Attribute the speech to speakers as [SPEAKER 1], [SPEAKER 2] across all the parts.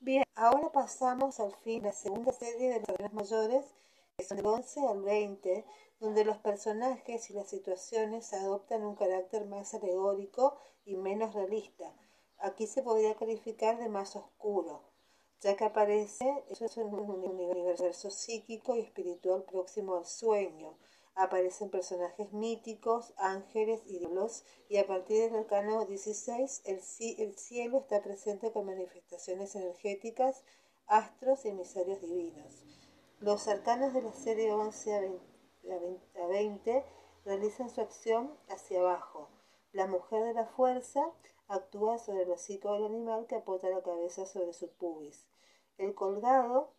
[SPEAKER 1] Bien, ahora pasamos al fin a la segunda serie de arcanos mayores, que son del 11 al 20, donde los personajes y las situaciones adoptan un carácter más alegórico y menos realista. Aquí se podría calificar de más oscuro, ya que aparece eso es un universo psíquico y espiritual próximo al sueño. Aparecen personajes míticos, ángeles y diablos, y a partir del arcano 16 el, el cielo está presente con manifestaciones energéticas, astros y emisarios divinos. Los arcanos de la serie 11 a 20 a 20 realizan su acción hacia abajo. La mujer de la fuerza actúa sobre el hocico del animal que apoya la cabeza sobre su pubis. El colgado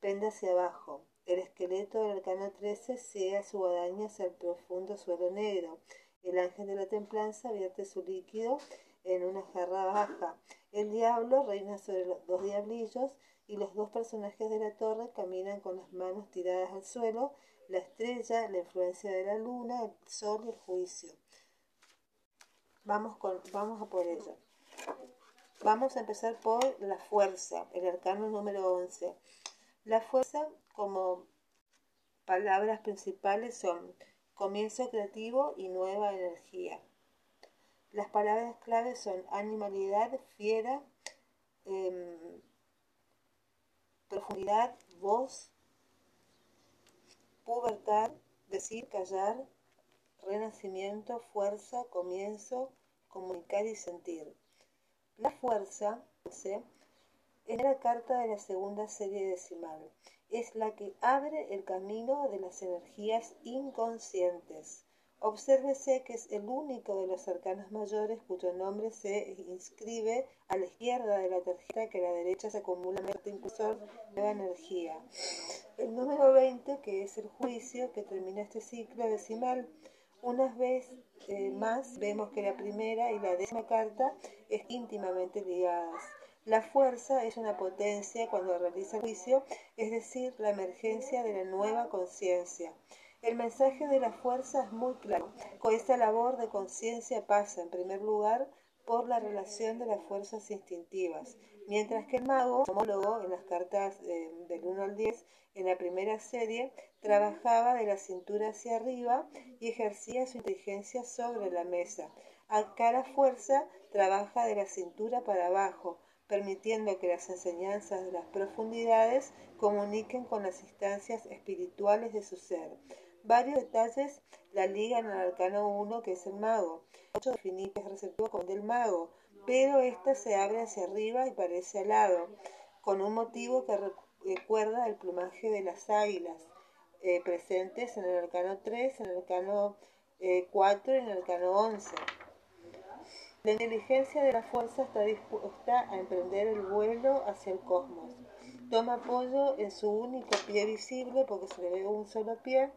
[SPEAKER 1] pende hacia abajo. El esqueleto del arcano 13 ciega su guadaña hacia el profundo suelo negro. El ángel de la templanza vierte su líquido en una jarra baja. El diablo reina sobre los dos diablillos y los dos personajes de la torre caminan con las manos tiradas al suelo la estrella, la influencia de la luna, el sol y el juicio. Vamos, con, vamos a por ello. Vamos a empezar por la fuerza, el arcano número 11. La fuerza como palabras principales son comienzo creativo y nueva energía. Las palabras claves son animalidad, fiera, em, profundidad, voz, pubertad, decir, callar, renacimiento, fuerza, comienzo, comunicar y sentir. La fuerza es la carta de la segunda serie decimal. Es la que abre el camino de las energías inconscientes. Obsérvese que es el único de los arcanos mayores cuyo nombre se inscribe a la izquierda de la tarjeta que a la derecha se acumula el impulsor de la energía. El número 20, que es el juicio que termina este ciclo decimal. Una vez eh, más vemos que la primera y la décima carta es íntimamente ligadas. La fuerza es una potencia cuando realiza el juicio, es decir, la emergencia de la nueva conciencia. El mensaje de la fuerza es muy claro. Con esta labor de conciencia pasa, en primer lugar, por la relación de las fuerzas instintivas, mientras que el mago, homólogo en las cartas eh, del 1 al 10, en la primera serie, trabajaba de la cintura hacia arriba y ejercía su inteligencia sobre la mesa. Acá la fuerza trabaja de la cintura para abajo, permitiendo que las enseñanzas de las profundidades comuniquen con las instancias espirituales de su ser. Varios detalles la ligan al arcano 1, que es el mago. Ocho definidos receptivos con del mago, pero esta se abre hacia arriba y parece al lado, con un motivo que recuerda el plumaje de las águilas, eh, presentes en el arcano 3, en el arcano 4 eh, y en el arcano 11. La inteligencia de la fuerza está dispuesta a emprender el vuelo hacia el cosmos. Toma apoyo en su único pie visible, porque se le ve un solo pie,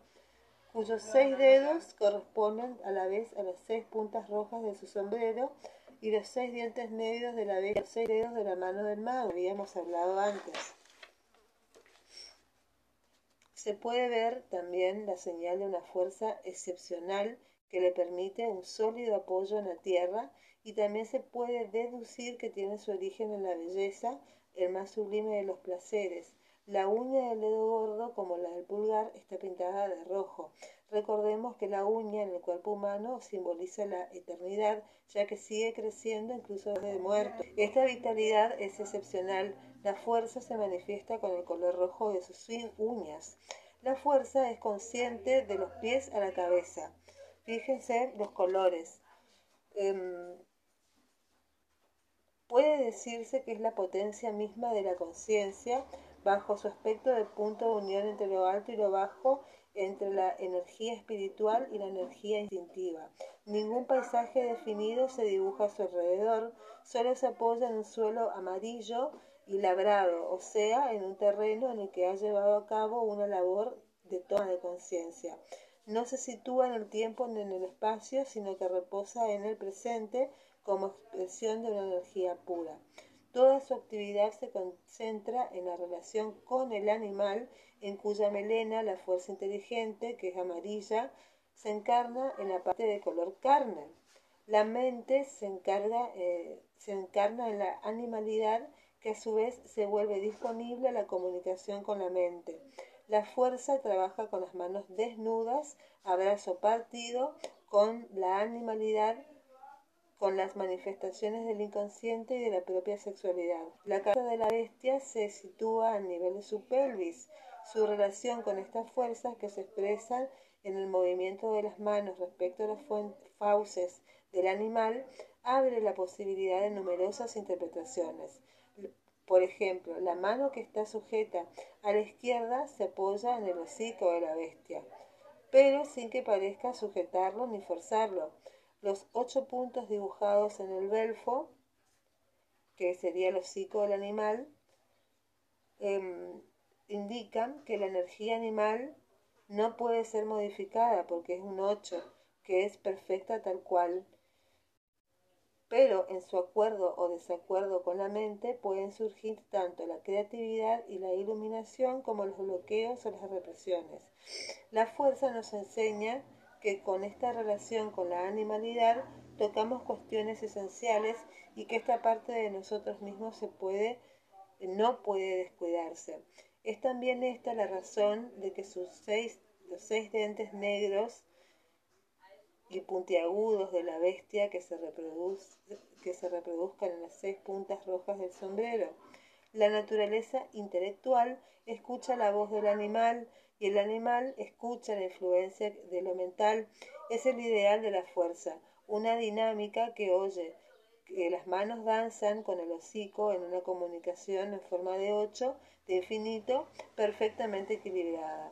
[SPEAKER 1] cuyos seis dedos corresponden a la vez a las seis puntas rojas de su sombrero y los seis dientes negros de la vez los seis dedos de la mano del mago, habíamos hablado antes. Se puede ver también la señal de una fuerza excepcional que le permite un sólido apoyo en la tierra y también se puede deducir que tiene su origen en la belleza, el más sublime de los placeres, la uña del dedo gordo, como la del pulgar, está pintada de rojo. Recordemos que la uña en el cuerpo humano simboliza la eternidad, ya que sigue creciendo incluso desde muerto. Esta vitalidad es excepcional. La fuerza se manifiesta con el color rojo de sus uñas. La fuerza es consciente de los pies a la cabeza. Fíjense los colores. Em, puede decirse que es la potencia misma de la conciencia bajo su aspecto de punto de unión entre lo alto y lo bajo, entre la energía espiritual y la energía instintiva. Ningún paisaje definido se dibuja a su alrededor, solo se apoya en un suelo amarillo y labrado, o sea, en un terreno en el que ha llevado a cabo una labor de toma de conciencia. No se sitúa en el tiempo ni en el espacio, sino que reposa en el presente como expresión de una energía pura. Toda su actividad se concentra en la relación con el animal, en cuya melena la fuerza inteligente, que es amarilla, se encarna en la parte de color carne. La mente se, eh, encarna en la animalidad, que a su vez se vuelve disponible a la comunicación con la mente. La fuerza trabaja con las manos desnudas, abrazo partido, con la animalidad, con las manifestaciones del inconsciente y de la propia sexualidad. La carta de la bestia se sitúa a nivel de su pelvis. Su relación con estas fuerzas que se expresan en el movimiento de las manos respecto a las fauces del animal abre la posibilidad de numerosas interpretaciones. Por ejemplo, la mano que está sujeta a la izquierda se apoya en el hocico de la bestia, pero sin que parezca sujetarlo ni forzarlo. Los ocho puntos dibujados en el belfo, que sería el hocico del animal, em, indican que la energía animal no puede ser modificada porque es un ocho, que es perfecta tal cual pero en su acuerdo o desacuerdo con la mente pueden surgir tanto la creatividad y la iluminación como los bloqueos o las represiones. La fuerza nos enseña que con esta relación con la animalidad tocamos cuestiones esenciales y que esta parte de nosotros mismos se puede no puede descuidarse. Es también esta la razón de que sus seis, los seis dientes negros y puntiagudos de la bestia que se, que se reproduzcan en las seis puntas rojas del sombrero. La naturaleza intelectual escucha la voz del animal y el animal escucha la influencia de lo mental. Es el ideal de la fuerza, una dinámica que oye, que las manos danzan con el hocico en una comunicación en forma de ocho, de infinito, perfectamente equilibrada.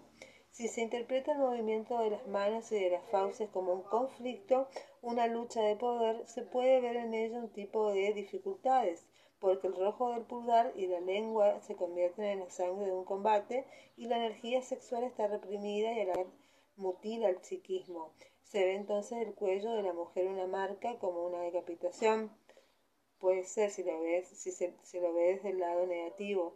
[SPEAKER 1] Si se interpreta el movimiento de las manos y de las fauces como un conflicto, una lucha de poder, se puede ver en ello un tipo de dificultades, porque el rojo del pulgar y la lengua se convierten en la sangre de un combate y la energía sexual está reprimida y a la mutila el psiquismo. Se ve entonces el cuello de la mujer una marca como una decapitación. Puede ser si lo ves, si se, lo ves desde el lado negativo.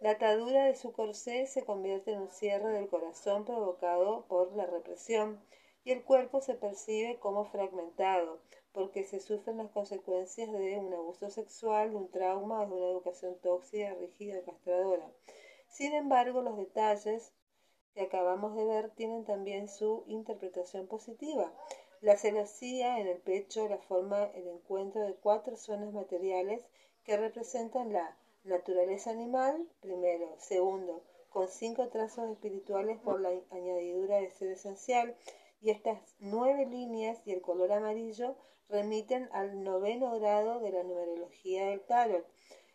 [SPEAKER 1] La atadura de su corsé se convierte en un cierre del corazón provocado por la represión y el cuerpo se percibe como fragmentado porque se sufren las consecuencias de un abuso sexual, de un trauma o de una educación tóxica, rígida y castradora. Sin embargo, los detalles que acabamos de ver tienen también su interpretación positiva. La celosía en el pecho la forma el encuentro de cuatro zonas materiales que representan la Naturaleza animal, primero. Segundo, con cinco trazos espirituales por la añadidura de ser esencial. Y estas nueve líneas y el color amarillo remiten al noveno grado de la numerología del tarot.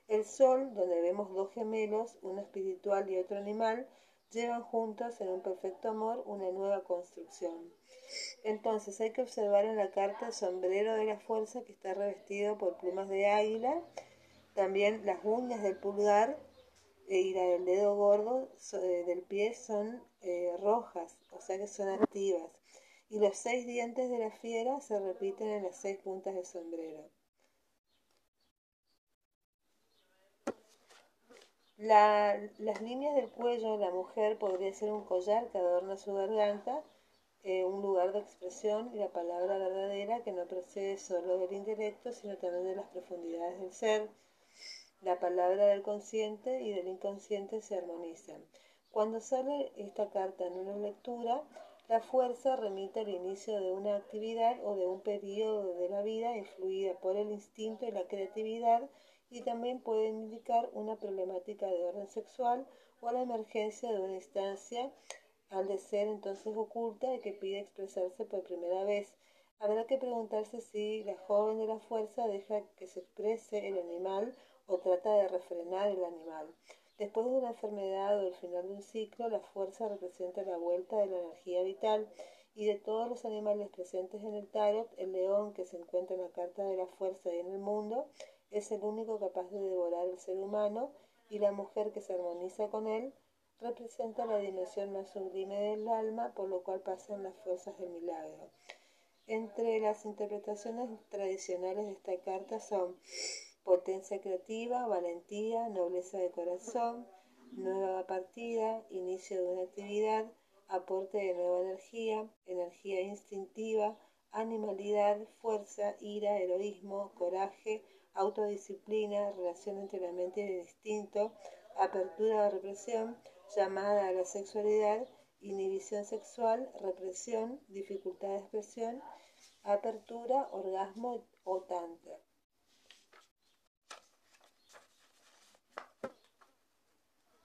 [SPEAKER 1] El sol, donde vemos dos gemelos, uno espiritual y otro animal, llevan juntos en un perfecto amor una nueva construcción. Entonces hay que observar en la carta el sombrero de la fuerza que está revestido por plumas de águila también las uñas del pulgar e y la del dedo gordo eh, del pie son eh, rojas, o sea que son activas. Y los seis dientes de la fiera se repiten en las seis puntas del sombrero. las líneas del cuello de la mujer podría ser un collar que adorna su garganta, eh, un lugar de expresión y la palabra verdadera que no procede solo del intelecto, sino también de las profundidades del ser la palabra del consciente y del inconsciente se armonizan. Cuando sale esta carta en una lectura, la fuerza remite al inicio de una actividad o de un periodo de la vida influida por el instinto y la creatividad y también puede indicar una problemática de orden sexual o la emergencia de una instancia al de ser entonces oculta y que pide expresarse por primera vez. Habrá que preguntarse si la joven de la fuerza deja que se exprese el animal o trata de refrenar el animal. Después de una enfermedad o el final de un ciclo, la fuerza representa la vuelta de la energía vital y de todos los animales presentes en el tarot, el león que se encuentra en la carta de la fuerza y en el mundo es el único capaz de devorar al ser humano y la mujer que se armoniza con él representa la dimensión más sublime del alma, por lo cual pasan las fuerzas del milagro. Entre las interpretaciones tradicionales de esta carta son potencia creativa, valentía, nobleza de corazón, nueva partida, inicio de una actividad, aporte de nueva energía, energía instintiva, animalidad, fuerza, ira, heroísmo, coraje, autodisciplina, relación entre la mente y el instinto, apertura de represión, llamada a la sexualidad, inhibición sexual, represión, dificultad de expresión, apertura, orgasmo o tantra.